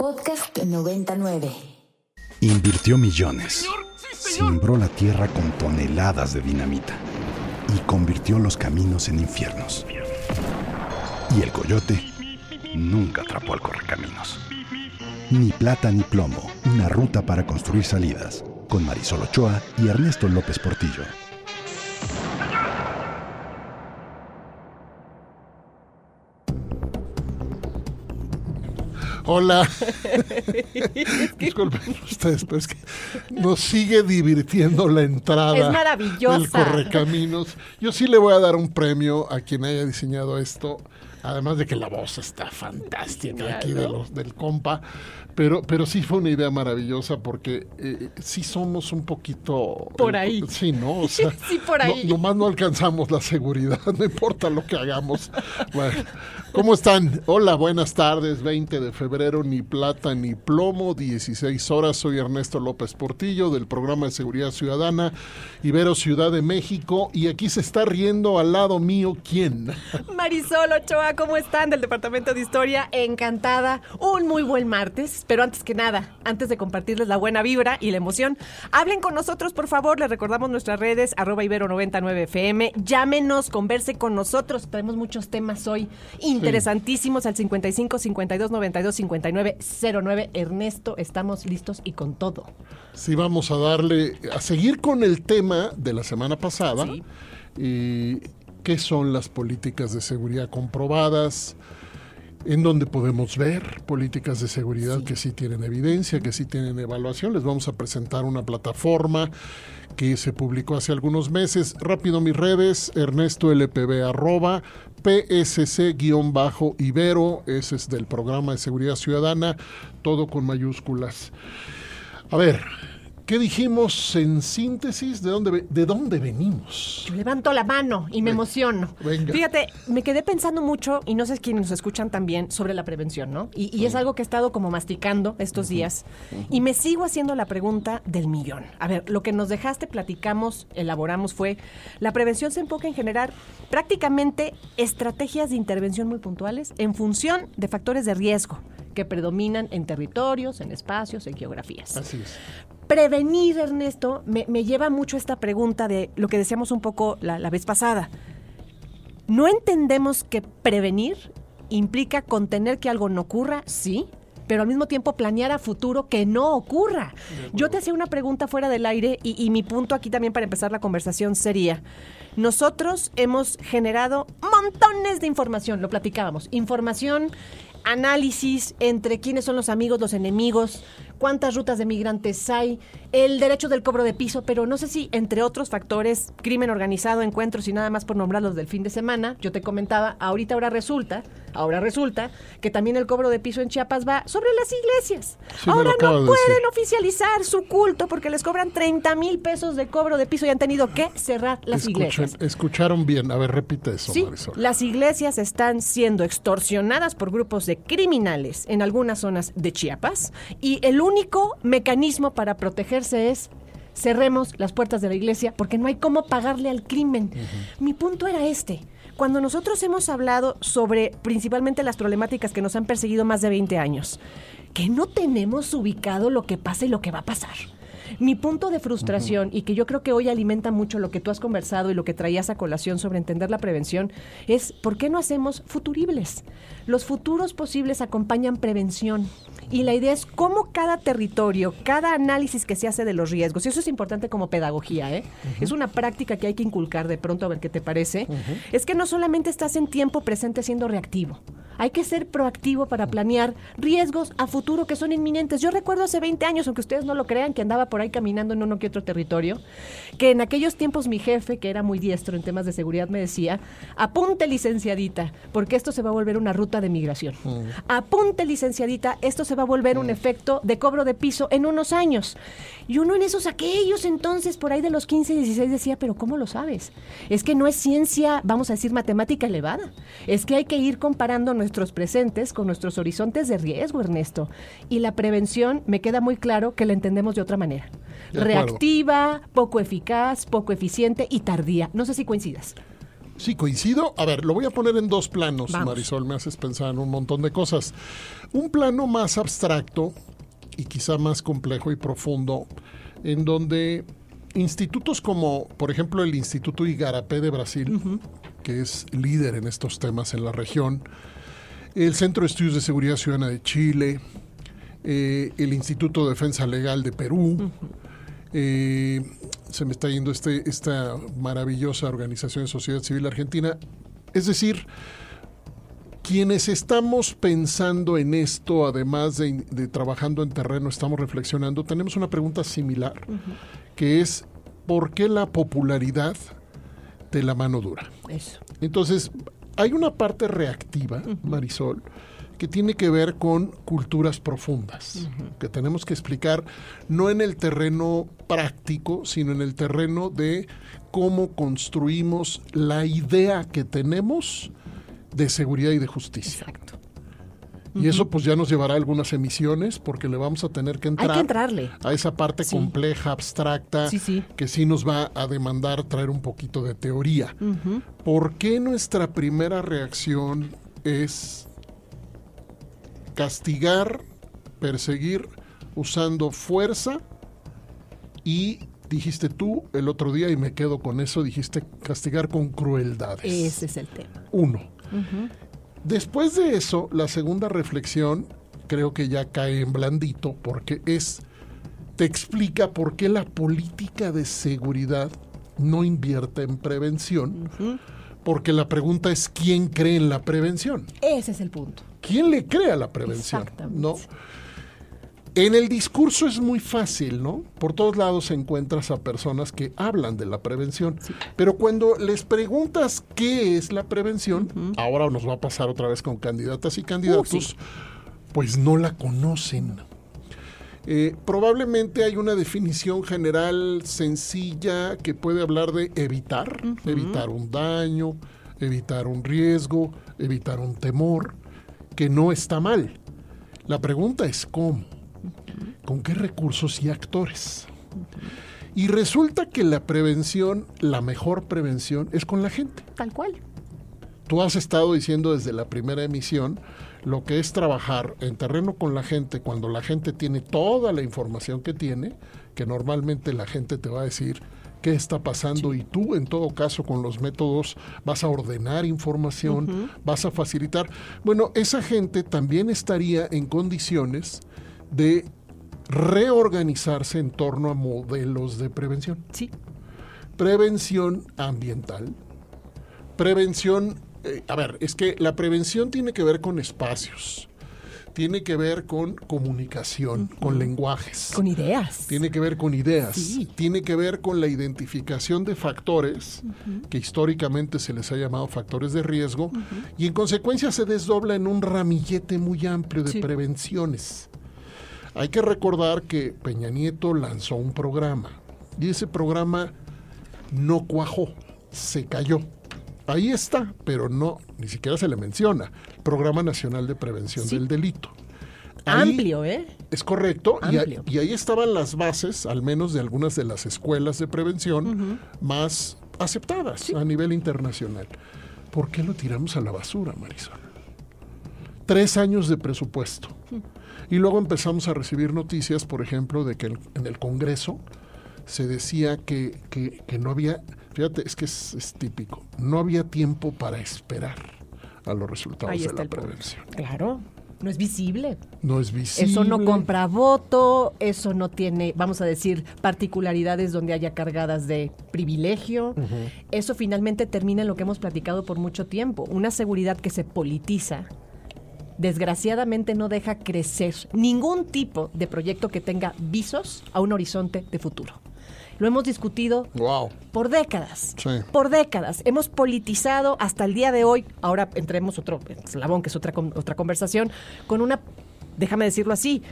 Podcast 99. Invirtió millones. Simbró la tierra con toneladas de dinamita. Y convirtió los caminos en infiernos. Y el coyote nunca atrapó al correcaminos. Ni plata ni plomo, una ruta para construir salidas. Con Marisol Ochoa y Ernesto López Portillo. Hola. Disculpen ustedes, pero es que nos sigue divirtiendo la entrada. Es maravillosa. Del Correcaminos. Yo sí le voy a dar un premio a quien haya diseñado esto. Además de que la voz está fantástica aquí de los, del compa. Pero, pero sí fue una idea maravillosa porque eh, sí somos un poquito... Por ahí. sí, ¿no? O sea, sí, por ahí. No, nomás no alcanzamos la seguridad, no importa lo que hagamos. Bueno, ¿cómo están? Hola, buenas tardes. 20 de febrero, ni plata ni plomo, 16 horas. Soy Ernesto López Portillo del programa de Seguridad Ciudadana Ibero Ciudad de México. Y aquí se está riendo al lado mío, ¿quién? Marisol Ochoa, ¿cómo están? Del Departamento de Historia, encantada. Un muy buen martes. Pero antes que nada, antes de compartirles la buena vibra y la emoción, hablen con nosotros, por favor. Les recordamos nuestras redes, arroba ibero99fm. Llámenos, converse con nosotros. Tenemos muchos temas hoy interesantísimos al 55 52 92 59 09. Ernesto, estamos listos y con todo. Sí, vamos a darle, a seguir con el tema de la semana pasada. Sí. Y qué son las políticas de seguridad comprobadas, en donde podemos ver políticas de seguridad que sí tienen evidencia, que sí tienen evaluación. Les vamos a presentar una plataforma que se publicó hace algunos meses. Rápido mis redes, Ernesto LPB arroba, PSC-Ibero, ese es del programa de seguridad ciudadana, todo con mayúsculas. A ver, ¿Qué dijimos en síntesis? ¿De dónde, de dónde venimos? Yo levanto la mano y me emociono. Venga. Fíjate, me quedé pensando mucho, y no sé quiénes nos escuchan también, sobre la prevención, ¿no? Y, y es algo que he estado como masticando estos días. Y me sigo haciendo la pregunta del millón. A ver, lo que nos dejaste, platicamos, elaboramos, fue, la prevención se enfoca en generar prácticamente estrategias de intervención muy puntuales en función de factores de riesgo que predominan en territorios, en espacios, en geografías. Así es. Prevenir, Ernesto, me, me lleva mucho esta pregunta de lo que decíamos un poco la, la vez pasada. ¿No entendemos que prevenir implica contener que algo no ocurra? Sí, pero al mismo tiempo planear a futuro que no ocurra. Yo te hacía una pregunta fuera del aire y, y, mi punto aquí también para empezar la conversación sería, nosotros hemos generado montones de información, lo platicábamos, información, análisis entre quiénes son los amigos, los enemigos, cuántas rutas de migrantes hay, el derecho del cobro de piso, pero no sé si entre otros factores, crimen organizado, encuentros y nada más por nombrarlos del fin de semana, yo te comentaba, ahorita ahora resulta, ahora resulta que también el cobro de piso en Chiapas va sobre las iglesias. Sí, ahora no de pueden decir. oficializar su culto porque les cobran 30 mil pesos de cobro de piso y han tenido que cerrar las Escuchen- iglesias. escucharon bien. A ver, repite eso, Sí, Marisol. las iglesias están siendo extorsionadas por grupos de criminales en algunas zonas de Chiapas y el único mecanismo para protegerse es cerremos las puertas de la iglesia porque no hay cómo pagarle al crimen. Mi punto era este. Cuando nosotros hemos hablado sobre principalmente las problemáticas que nos han perseguido más de 20 años, que no tenemos ubicado lo que pasa y lo que va a pasar. Mi punto de frustración y que yo creo que hoy alimenta mucho lo que tú has conversado y lo que traías a colación sobre entender la prevención es ¿por qué no hacemos futuribles? Los futuros posibles acompañan prevención. Y la idea es cómo cada territorio, cada análisis que se hace de los riesgos, y eso es importante como pedagogía, ¿eh? es una práctica que hay que inculcar de pronto a ver qué te parece, es que no solamente estás en tiempo presente siendo reactivo, hay que ser proactivo para planear riesgos a futuro que son inminentes. Yo recuerdo hace 20 años, aunque ustedes no lo crean, que andaba por ahí caminando en uno que otro territorio, que en aquellos tiempos mi jefe, que era muy diestro en temas de seguridad, me decía, apunte licenciadita, porque esto se va a volver una ruta de migración. Apunte licenciadita, esto se va a volver un efecto de cobro de piso en unos años. Y uno en esos aquellos entonces, por ahí de los 15 y 16, decía, pero ¿cómo lo sabes? Es que no es ciencia, vamos a decir, matemática elevada. Es que hay que ir comparando nuestros presentes con nuestros horizontes de riesgo, Ernesto. Y la prevención, me queda muy claro que la entendemos de otra manera. De. Reactiva, poco eficaz, poco eficiente y tardía. No sé si coincidas. Sí, coincido. A ver, lo voy a poner en dos planos, Vamos. Marisol. Me haces pensar en un montón de cosas. Un plano más abstracto y quizá más complejo y profundo, en donde institutos como, por ejemplo, el Instituto Igarapé de Brasil, que es líder en estos temas en la región, el Centro de Estudios de Seguridad Ciudadana de Chile, eh, el Instituto de Defensa Legal de Perú, eh, se me está yendo este, esta maravillosa organización de sociedad civil argentina. Es decir, quienes estamos pensando en esto, además de, de trabajando en terreno, estamos reflexionando, tenemos una pregunta similar, que es, ¿por qué la popularidad de la mano dura? Eso. Entonces, hay una parte reactiva, Marisol, que tiene que ver con culturas profundas, que tenemos que explicar no en el terreno práctico, sino en el terreno de cómo construimos la idea que tenemos de seguridad y de justicia. Exacto. Y eso pues ya nos llevará a algunas emisiones porque le vamos a tener que entrar Hay que entrarle. a esa parte Sí. compleja, abstracta, Sí, sí. que sí nos va a demandar traer un poquito de teoría. ¿Por qué nuestra primera reacción es castigar, perseguir usando fuerza y dijiste tú el otro día y me quedo con eso, dijiste castigar con crueldades. Ese es el tema. Uno. Después de eso, la segunda reflexión creo que ya cae en blandito porque es, te explica por qué la política de seguridad no invierte en prevención, porque la pregunta es quién cree en la prevención. Ese es el punto. ¿Quién le cree a la prevención? Exactamente. ¿No? En el discurso es muy fácil, ¿no? Por todos lados encuentras a personas que hablan de la prevención, pero cuando les preguntas qué es la prevención, ahora nos va a pasar otra vez con candidatas y candidatos, Uh, sí. pues no la conocen. Eh, probablemente hay una definición general sencilla que puede hablar de evitar, evitar un daño, evitar un riesgo, evitar un temor, que no está mal. La pregunta es cómo, con qué recursos y actores. Y resulta que la prevención, la mejor prevención, es con la gente. Tal cual. Tú has estado diciendo desde la primera emisión lo que es trabajar en terreno con la gente cuando la gente tiene toda la información que tiene, que normalmente la gente te va a decir qué está pasando y tú en todo caso con los métodos vas a ordenar información, vas a facilitar. Bueno, esa gente también estaría en condiciones de reorganizarse en torno a modelos de prevención. Sí. prevención ambiental, prevención, eh, a ver, es que la prevención tiene que ver con espacios, tiene que ver con comunicación, con lenguajes, Con ideas. tiene que ver con ideas, Sí. tiene que ver con la identificación de factores que históricamente se les ha llamado factores de riesgo y en consecuencia se desdobla en un ramillete muy amplio de Sí. prevenciones. Hay que recordar que Peña Nieto lanzó un programa y ese programa no cuajó, se cayó. Ahí está, pero no, ni siquiera se le menciona. Programa Nacional de Prevención Sí. del Delito. Ahí- Amplio, ¿eh? es correcto, y, a- Amplio. y ahí estaban las bases, al menos de algunas de las escuelas de prevención más aceptadas a nivel internacional. ¿Por qué lo tiramos a la basura, Marisol? Tres años de presupuesto. Y luego empezamos a recibir noticias, por ejemplo, de que el- en el Congreso se decía que, que- que no había, fíjate, es que es, es típico, no había tiempo para esperar a los resultados Ahí de la el punto. prevención. Claro. No es visible. No es visible. Eso no compra voto, eso no tiene, vamos a decir, particularidades donde haya cargadas de privilegio. Eso finalmente termina en lo que hemos platicado por mucho tiempo, una seguridad que se politiza. Desgraciadamente no deja crecer ningún tipo de proyecto que tenga visos a un horizonte de futuro. Lo hemos discutido Wow. por décadas. Sí. Por décadas. Hemos politizado hasta el día de hoy. Ahora entremos otro eslabón, que es otra, otra conversación, con una, déjame decirlo así,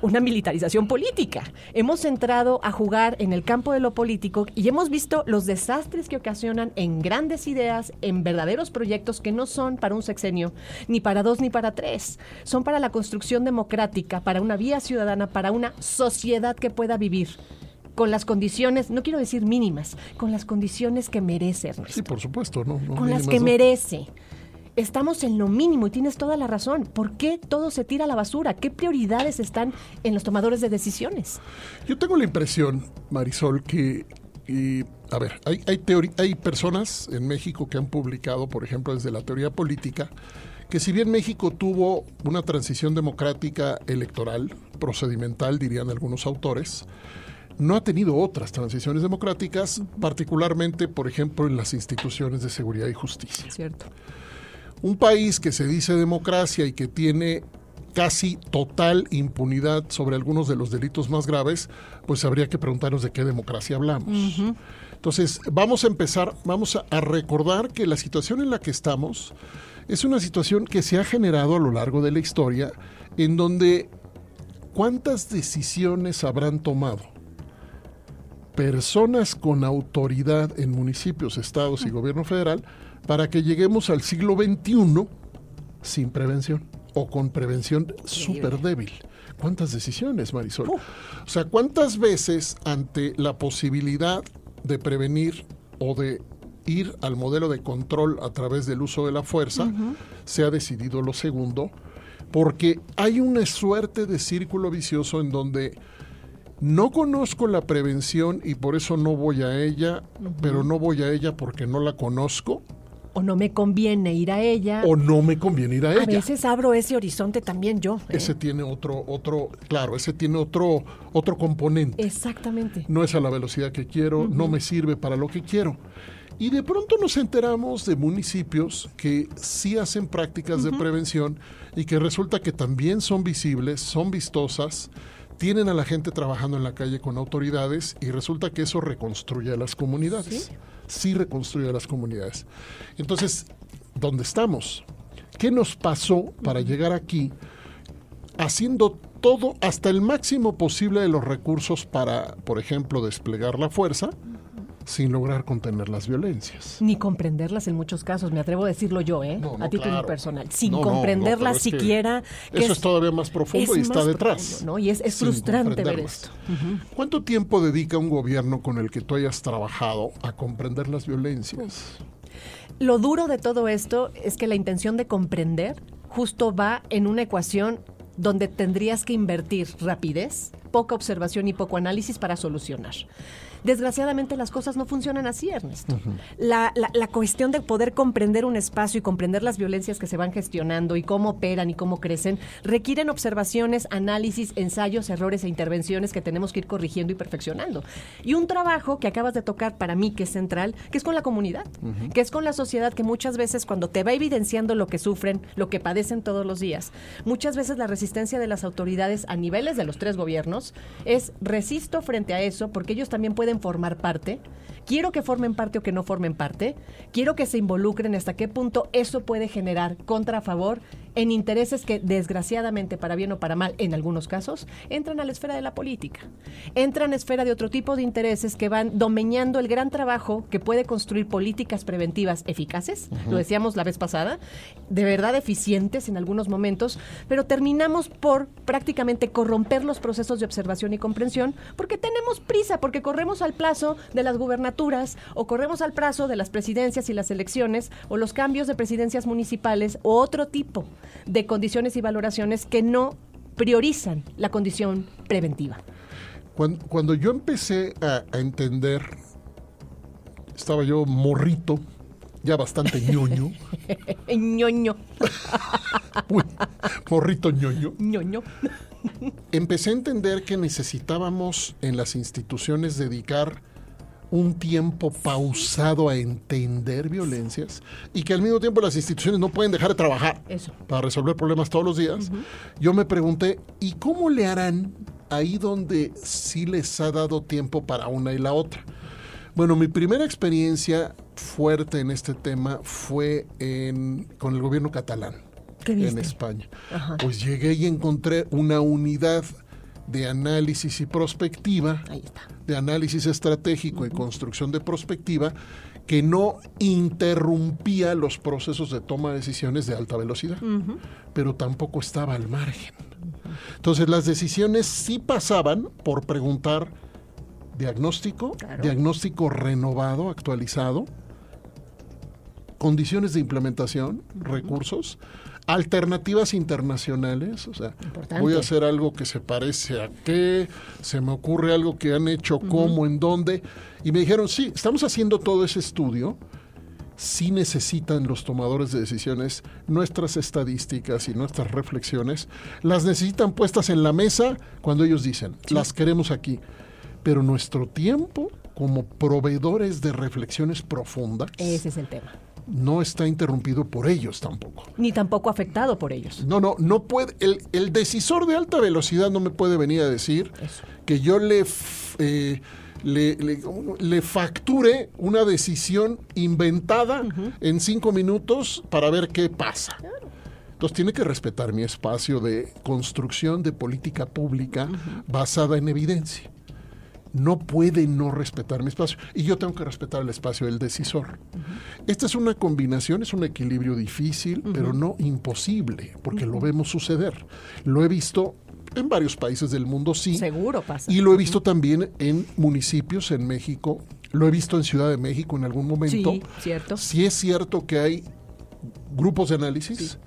una militarización política. Hemos entrado a jugar en el campo de lo político y hemos visto los desastres que ocasionan en grandes ideas, en verdaderos proyectos que no son para un sexenio, ni para dos ni para tres. Son para la construcción democrática, para una vía ciudadana, para una sociedad que pueda vivir con las condiciones, no quiero decir mínimas, con las condiciones que merece, Ernesto. Sí, por supuesto, ¿no? no con las que no. merece. Estamos en lo mínimo y tienes toda la razón. ¿Por qué todo se tira a la basura? ¿Qué prioridades están en los tomadores de decisiones? Yo tengo la impresión, Marisol, que, y, a ver, hay, hay, teori- hay personas en México que han publicado, por ejemplo, desde la teoría política, que si bien México tuvo una transición democrática electoral, procedimental, dirían algunos autores, no ha tenido otras transiciones democráticas, particularmente, por ejemplo, en las instituciones de seguridad y justicia. ¿Cierto? Un país que se dice democracia y que tiene casi total impunidad sobre algunos de los delitos más graves, pues habría que preguntarnos de qué democracia hablamos. Entonces, vamos a empezar, vamos a, a recordar que la situación en la que estamos es una situación que se ha generado a lo largo de la historia, en donde cuántas decisiones habrán tomado personas con autoridad en municipios, estados y gobierno federal para que lleguemos al siglo XXI sin prevención o con prevención súper débil. ¿Cuántas decisiones, Marisol? O sea, ¿cuántas veces ante la posibilidad de prevenir o de ir al modelo de control a través del uso de la fuerza, se ha decidido lo segundo? Porque hay una suerte de círculo vicioso en donde no conozco la prevención y por eso no voy a ella, pero no voy a ella porque no la conozco O no me conviene ir a ella. o no me conviene ir a, a ella. veces abro ese horizonte también yo. ¿eh? Ese tiene otro, otro, claro, ese tiene otro, otro componente. Exactamente. No es a la velocidad que quiero, no me sirve para lo que quiero. Y de pronto nos enteramos de municipios que sí hacen prácticas de prevención y que resulta que también son visibles, son vistosas, tienen a la gente trabajando en la calle con autoridades y resulta que eso reconstruye a las comunidades. Sí, reconstruye a las comunidades. Entonces, ¿dónde estamos? ¿Qué nos pasó para llegar aquí haciendo todo hasta el máximo posible de los recursos para, por ejemplo, desplegar la fuerza sin lograr contener las violencias? Ni comprenderlas en muchos casos, me atrevo a decirlo yo, ¿eh? No, no, a título claro. personal. Sin No, comprenderlas pero es que siquiera. que Eso es, todavía más profundo es y está detrás. ¿no? Y es, frustrante ver esto. ¿Cuánto tiempo dedica un gobierno con el que tú hayas trabajado a comprender las violencias? Lo duro de todo esto es que la intención de comprender justo va en una ecuación donde tendrías que invertir rapidez, poca observación y poco análisis para solucionar. Desgraciadamente las cosas no funcionan así, Ernesto. la, la- la cuestión de poder comprender un espacio y comprender las violencias que se van gestionando y cómo operan y cómo crecen requieren observaciones, análisis, ensayos, errores e intervenciones que tenemos que ir corrigiendo y perfeccionando. Y un trabajo que acabas de tocar para mí que es central, que es con la comunidad, que es con la sociedad que muchas veces cuando te va evidenciando lo que sufren, lo que padecen todos los días, muchas veces la resistencia de las autoridades a niveles de los tres gobiernos es resisto frente a eso porque ellos también pueden formar parte. Quiero que formen parte o que no formen parte. Quiero que se involucren hasta qué punto eso puede generar contra favor en intereses que desgraciadamente, para bien o para mal, en algunos casos, entran a la esfera de la política. Entran a la esfera de otro tipo de intereses que van domeñando el gran trabajo que puede construir políticas preventivas eficaces, lo decíamos la vez pasada, de verdad eficientes en algunos momentos, pero terminamos por prácticamente corromper los procesos de observación y comprensión porque tenemos prisa, porque corremos al plazo de las gubernaturas o corremos al plazo de las presidencias y las elecciones o los cambios de presidencias municipales o otro tipo de condiciones y valoraciones que no priorizan la condición preventiva. Cuando, cuando yo empecé a, a entender, estaba yo morrito, ya bastante ñoño, ñoño, uy, morrito ñoño, ñoño. empecé a entender que necesitábamos en las instituciones dedicar un tiempo pausado a entender violencias y que al mismo tiempo las instituciones no pueden dejar de trabajar Eso. para resolver problemas todos los días. Yo me pregunté, ¿y cómo le harán ahí donde sí les ha dado tiempo para una y la otra? Bueno, mi primera experiencia fuerte en este tema fue en, con el gobierno catalán ¿Qué en? España. Pues llegué y encontré una unidad de análisis y prospectiva, Ahí está. de análisis estratégico y construcción de prospectiva, que no interrumpía los procesos de toma de decisiones de alta velocidad, pero tampoco estaba al margen. Entonces las decisiones sí pasaban por preguntar diagnóstico, Claro. diagnóstico renovado, actualizado, condiciones de implementación, recursos, alternativas internacionales, o sea, Importante. voy a hacer algo que se parece a qué, se me ocurre algo que han hecho, cómo, en dónde, y me dijeron, sí, estamos haciendo todo ese estudio, sí necesitan los tomadores de decisiones nuestras estadísticas y nuestras reflexiones, las necesitan puestas en la mesa cuando ellos dicen, las queremos aquí, pero nuestro tiempo como proveedores de reflexiones profundas Ese es el tema. No está interrumpido por ellos tampoco. Ni tampoco afectado por ellos. No, no, no puede. El, el decisor de alta velocidad no me puede venir a decir Eso. que yo le, eh, le, le- le facture una decisión inventada en cinco minutos para ver qué pasa. Entonces tiene que respetar mi espacio de construcción de política pública basada en evidencia. No puede no respetar mi espacio. Y yo tengo que respetar el espacio del decisor. Esta es una combinación, es un equilibrio difícil, pero no imposible, porque lo vemos suceder. Lo he visto en varios países del mundo, sí. Seguro pasa. Y lo he visto también en municipios en México. Lo he visto en Ciudad de México en algún momento. Sí, cierto. Sí es cierto que hay grupos de análisis,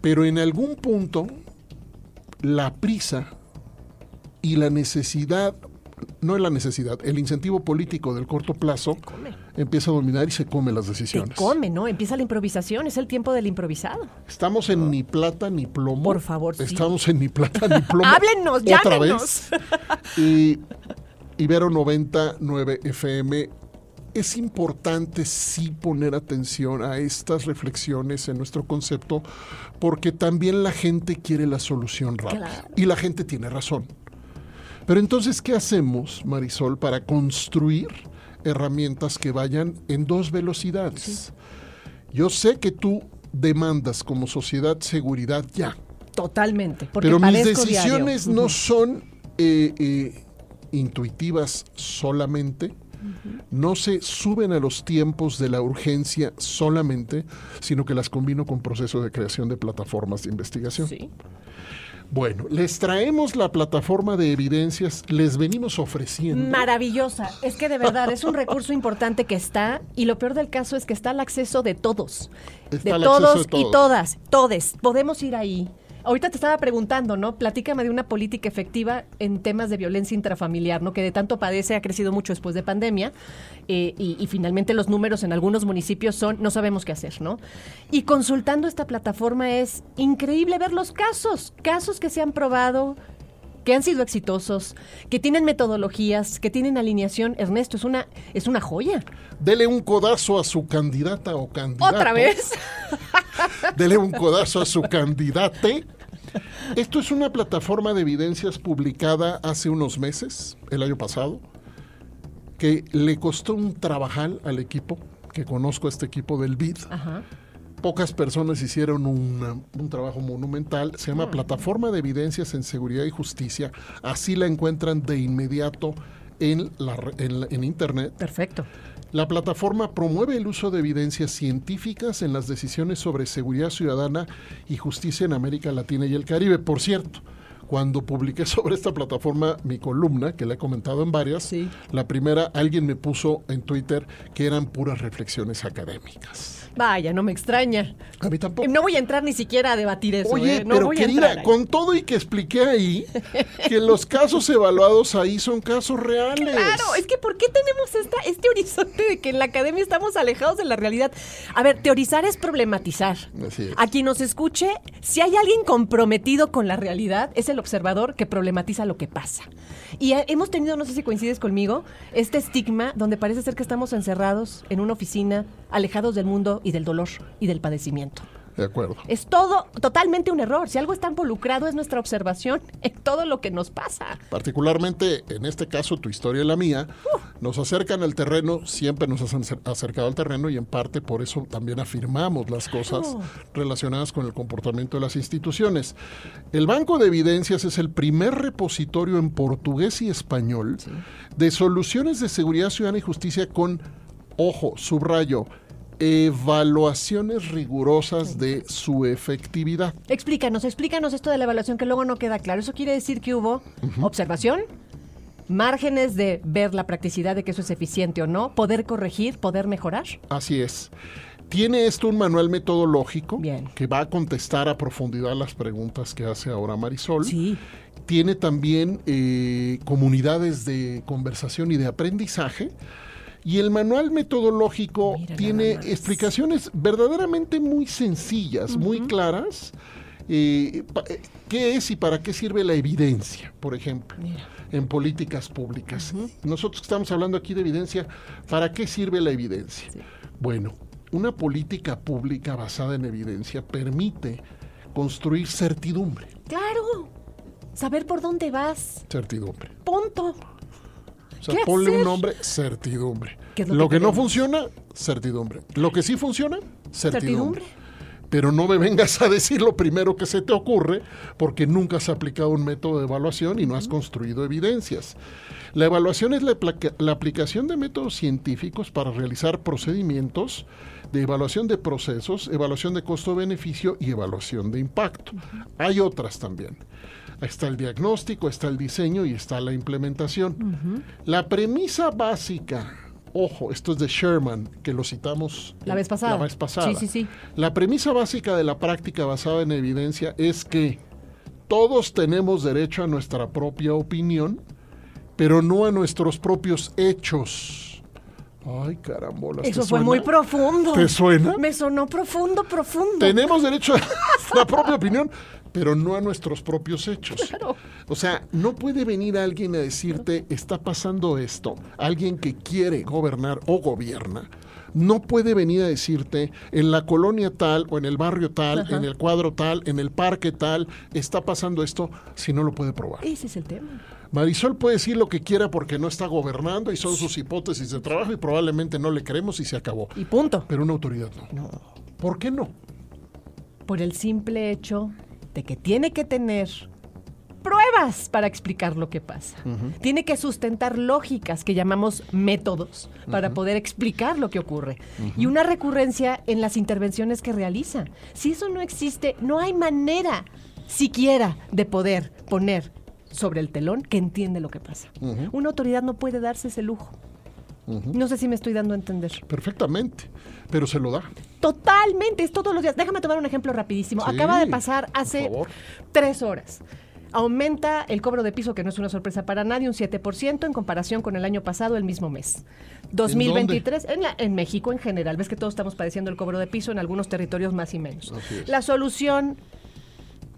pero en algún punto la prisa y la necesidad, no es la necesidad, el incentivo político del corto plazo empieza a dominar y se come las Se decisiones. come, ¿no? Empieza la improvisación, es el tiempo del improvisado. Estamos en ni plata ni plomo. Por favor, sí. Estamos en ni plata ni plomo. Háblennos, otra llámenos. vez. Y Ibero 99 FM. Es importante sí poner atención a estas reflexiones en nuestro concepto porque también la gente quiere la solución rápida. Claro. Y la gente tiene razón. Pero entonces, ¿qué hacemos, Marisol, para construir herramientas que vayan en dos velocidades? Yo sé que tú demandas como sociedad seguridad ya, Totalmente. Porque pero mis diario. decisiones no son eh, eh, intuitivas solamente, no se suben a los tiempos de la urgencia solamente, sino que las combino con procesos de creación de plataformas de investigación. Sí. Bueno, les traemos la plataforma de evidencias, les venimos ofreciendo. Maravillosa. Es que de verdad es un recurso importante que está y lo peor del caso es que está al acceso de todos. De todos, de y todos. todas. Todes. Podemos ir ahí. Ahorita te estaba preguntando, ¿no? Platícame de una política efectiva en temas de violencia intrafamiliar, ¿no? Que de tanto padece, ha crecido mucho después de pandemia. eh, y, y finalmente los números en algunos municipios son, no sabemos qué hacer, ¿no? Y consultando esta plataforma es increíble ver los casos, casos que se han probado, que han sido exitosos, que tienen metodologías, que tienen alineación. Ernesto, es una, es una joya. Dele un codazo a su candidata o candidato. ¿Otra vez? Dele un codazo a su candidate. Esto es una plataforma de evidencias publicada hace unos meses, el año pasado, que le costó un trabajal al equipo, que conozco a este equipo del BID. Ajá. Pocas personas hicieron una- un trabajo monumental. Se llama Plataforma de Evidencias en Seguridad y Justicia. Así la encuentran de inmediato en, la re- en la- en Internet. Perfecto. La plataforma promueve el uso de evidencias científicas en las decisiones sobre seguridad ciudadana y justicia en América Latina y el Caribe. Por cierto, cuando publiqué sobre esta plataforma mi columna, que la he comentado en varias, Sí. la primera alguien me puso en Twitter que eran puras reflexiones académicas. Vaya, no me extraña. A mí tampoco. No voy a entrar ni siquiera a debatir eso. Oye, ¿eh? No pero voy a querida, ahí. con todo y que expliqué ahí, que los casos evaluados ahí son casos reales. Claro, es que ¿por qué tenemos esta, este horizonte de que en la academia estamos alejados de la realidad? A ver, teorizar es problematizar. Así es. A quien nos escuche, si hay alguien comprometido con la realidad, es el observador que problematiza lo que pasa. Y eh, hemos tenido, no sé si coincides conmigo, este estigma donde parece ser que estamos encerrados en una oficina, alejados del mundo y del dolor y del padecimiento. De acuerdo. Es todo totalmente un error. Si algo está involucrado es nuestra observación en todo lo que nos pasa. Particularmente en este caso, tu historia y la mía, nos acercan al terreno, siempre nos han acer- acercado al terreno y en parte por eso también afirmamos las cosas relacionadas con el comportamiento de las instituciones. El Banco de Evidencias es el primer repositorio en portugués y español de soluciones de seguridad ciudadana y justicia con, ojo, subrayo, evaluaciones rigurosas de su efectividad. Explícanos, explícanos esto de la evaluación que luego no queda claro. ¿Eso quiere decir que hubo observación, márgenes de ver la practicidad de que eso es eficiente o no, poder corregir, poder mejorar. Así es. Tiene esto un manual metodológico Bien. que va a contestar a profundidad las preguntas que hace ahora Marisol. Sí. Tiene también eh, comunidades de conversación y de aprendizaje. Y el manual metodológico Mira tiene explicaciones verdaderamente muy sencillas, muy claras. eh, eh, ¿Qué es y para qué sirve la evidencia, por ejemplo? Mira. en políticas públicas. Nosotros que estamos hablando aquí de evidencia, ¿para qué sirve la evidencia? Bueno, una política pública basada en evidencia permite construir certidumbre. Claro. Saber por dónde vas. Certidumbre. Punto. O sea, ¿Qué ponle hacer? un nombre, certidumbre. ¿Qué es lo lo que que, no funciona, certidumbre. Lo que sí funciona, certidumbre. Certidumbre. Pero no me vengas a decir lo primero que se te ocurre, porque nunca has aplicado un método de evaluación y no has construido evidencias. La evaluación es la aplicación de métodos científicos para realizar procedimientos de evaluación de procesos, evaluación de costo-beneficio y evaluación de impacto. Hay otras también. Está el diagnóstico, está el diseño y está la implementación. La premisa básica, ojo, esto es de Sherman, que lo citamos La vez pasada. La vez pasada. Sí, sí, sí. La premisa básica de la práctica basada en evidencia es que todos tenemos derecho a nuestra propia opinión, pero no a nuestros propios hechos. Ay, carambolas. ¿te Eso fue suena? muy profundo. ¿Te suena? Me sonó profundo, profundo. Tenemos derecho a nuestra propia opinión, pero no a nuestros propios hechos. Claro. O sea, no puede venir alguien a decirte, está pasando esto, alguien que quiere gobernar o gobierna. No puede venir a decirte, en la colonia tal o en el barrio tal, Ajá. en el cuadro tal, en el parque tal, está pasando esto, si no lo puede probar. Ese es el tema. Marisol puede decir lo que quiera porque no está gobernando y son sus hipótesis de trabajo y probablemente no le creemos y se acabó. Y punto. Pero una autoridad no. ¿Por qué no? Por el simple hecho de que tiene que tener pruebas para explicar lo que pasa. Tiene que sustentar lógicas que llamamos métodos para poder explicar lo que ocurre. Y una recurrencia en las intervenciones que realiza. Si eso no existe, no hay manera siquiera de poder poner sobre el telón que entiende lo que pasa. Una autoridad no puede darse ese lujo. No sé si me estoy dando a entender. Perfectamente, pero se lo da. Totalmente, es todos los días. Déjame tomar un ejemplo rapidísimo. Sí, Acaba de pasar hace tres horas. Aumenta el cobro de piso, que no es una sorpresa para nadie, un 7% en comparación con el año pasado, el mismo mes. 2023, en, la- en México en general. Ves que todos estamos padeciendo el cobro de piso en algunos territorios más y menos. La solución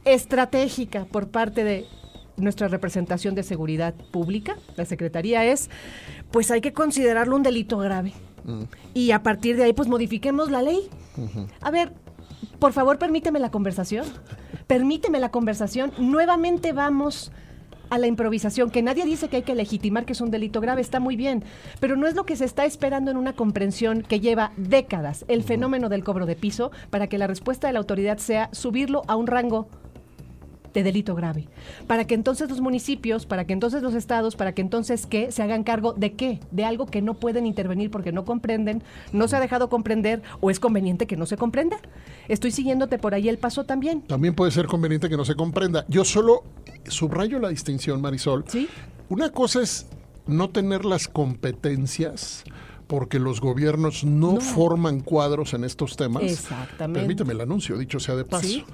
estratégica por parte de nuestra representación de seguridad pública, la Secretaría, es, pues hay que considerarlo un delito grave. Y a partir de ahí, pues modifiquemos la ley. A ver, por favor, permíteme la conversación. Permíteme la conversación. Nuevamente vamos a la improvisación, que nadie dice que hay que legitimar que es un delito grave, está muy bien, pero no es lo que se está esperando en una comprensión que lleva décadas el fenómeno del cobro de piso para que la respuesta de la autoridad sea subirlo a un rango de delito grave. Para que entonces los municipios, para que entonces los estados, para que entonces qué, se hagan cargo de qué, de algo que no pueden intervenir porque no comprenden, no se ha dejado comprender o es conveniente que no se comprenda. Estoy siguiéndote por ahí el paso también. También puede ser conveniente que no se comprenda. Yo solo subrayo la distinción, Marisol. ¿Sí? Una cosa es no tener las competencias porque los gobiernos no, No. forman cuadros en estos temas. Exactamente. Permíteme el anuncio, dicho sea de paso. Sí.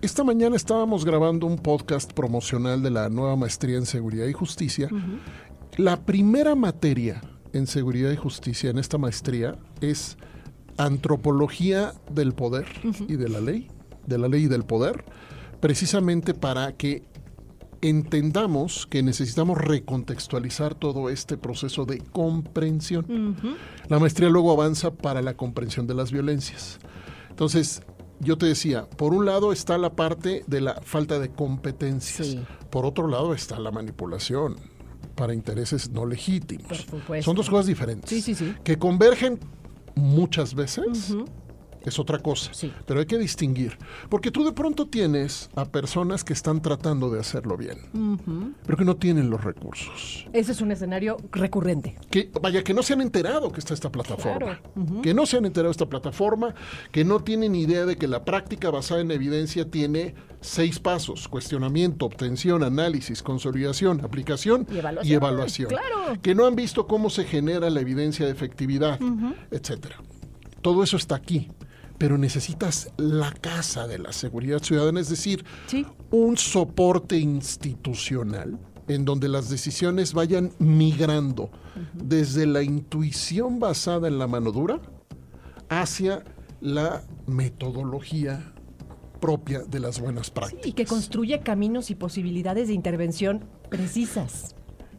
Esta mañana estábamos grabando un podcast promocional de la nueva maestría en Seguridad y Justicia. La primera materia en Seguridad y Justicia en esta maestría es antropología del poder y de la ley, de la ley y del poder, precisamente para que entendamos que necesitamos recontextualizar todo este proceso de comprensión. La maestría luego avanza para la comprensión de las violencias. Entonces, yo te decía, por un lado está la parte de la falta de competencias, Sí. por otro lado está la manipulación para intereses no legítimos. Por supuesto. Son dos cosas diferentes. Sí, sí, sí. Que convergen muchas veces, es otra cosa. Sí. Pero hay que distinguir. Porque tú de pronto tienes a personas que están tratando de hacerlo bien, pero que no tienen los recursos. Ese es un escenario recurrente. Que, vaya, que no se han enterado que está esta plataforma. Claro. Que no se han enterado de esta plataforma, que no tienen idea de que la práctica basada en evidencia tiene seis pasos: cuestionamiento, obtención, análisis, consolidación, aplicación Y evaluación. y evaluación. Claro. Que no han visto cómo se genera la evidencia de efectividad, etcétera. Todo eso está aquí. Pero necesitas la casa de la seguridad ciudadana, es decir, Sí. un soporte institucional en donde las decisiones vayan migrando desde la intuición basada en la mano dura hacia la metodología propia de las buenas prácticas. Y que construye caminos y posibilidades de intervención precisas.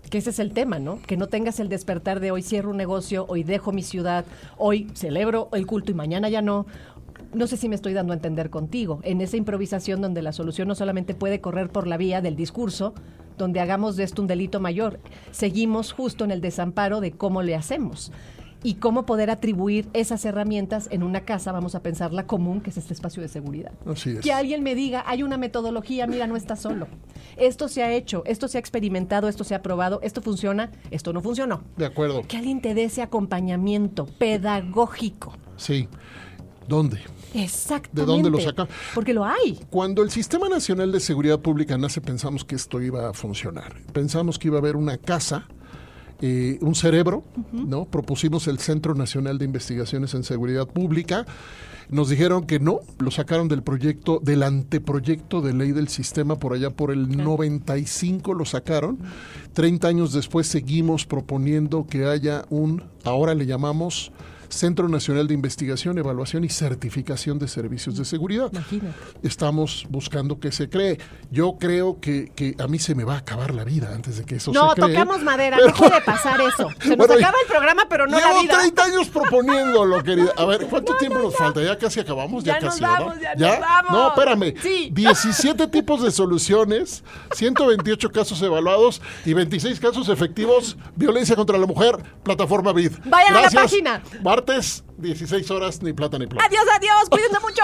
Que ese es el tema, ¿no? Que no tengas el despertar de hoy cierro un negocio, hoy dejo mi ciudad, hoy celebro el culto y mañana ya no. No sé si me estoy dando a entender contigo, en esa improvisación donde la solución no solamente puede correr por la vía del discurso, donde hagamos de esto un delito mayor, seguimos justo en el desamparo de cómo le hacemos y cómo poder atribuir esas herramientas en una casa, vamos a pensarla común, que es este espacio de seguridad. Así es. Que alguien me diga, hay una metodología, mira, no está solo. Esto se ha hecho, esto se ha experimentado, esto se ha probado, esto funciona, esto no funcionó. De acuerdo. Que alguien te dé ese acompañamiento pedagógico. Sí. ¿Dónde? Exactamente. ¿De dónde lo saca? Porque lo hay. Cuando el Sistema Nacional de Seguridad Pública nace, pensamos que esto iba a funcionar. Pensamos que iba a haber una casa, eh, un cerebro, ¿no? Propusimos el Centro Nacional de Investigaciones en Seguridad Pública. Nos dijeron que no, lo sacaron del proyecto, del anteproyecto de ley del sistema por allá por el 95 lo sacaron. 30 años después seguimos proponiendo que haya un, ahora le llamamos Centro Nacional de Investigación, Evaluación y Certificación de Servicios de Seguridad. Imagínate. Estamos buscando que se cree. Yo creo que, que a mí se me va a acabar la vida antes de que eso No, se cree. tocamos madera, Pero- no puede pasar eso. Se nos Bueno, acaba el programa, pero no Llevo la vida. 30 años proponiéndolo, querida. A ver, ¿cuánto tiempo nos falta? Ya casi acabamos, ya, Ya nos casi, vamos, ¿verdad? ya nos vamos. No, espérame. Sí. 17 tipos de soluciones, 128 casos evaluados y 26 casos efectivos. Violencia contra la mujer, plataforma BID. Vayan a la Gracias. página. Martes, 16 horas, ni plata ni plata. Adiós, adiós, cuídense mucho.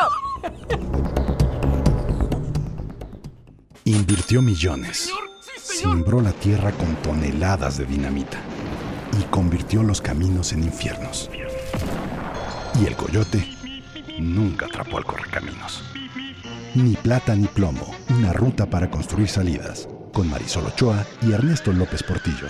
Invirtió millones. Simbró la tierra con toneladas de dinamita. Y convirtió los caminos en infiernos. Y el coyote nunca atrapó al correcaminos. Ni plata ni plomo, una ruta para construir salidas. Con Marisol Ochoa y Ernesto López Portillo.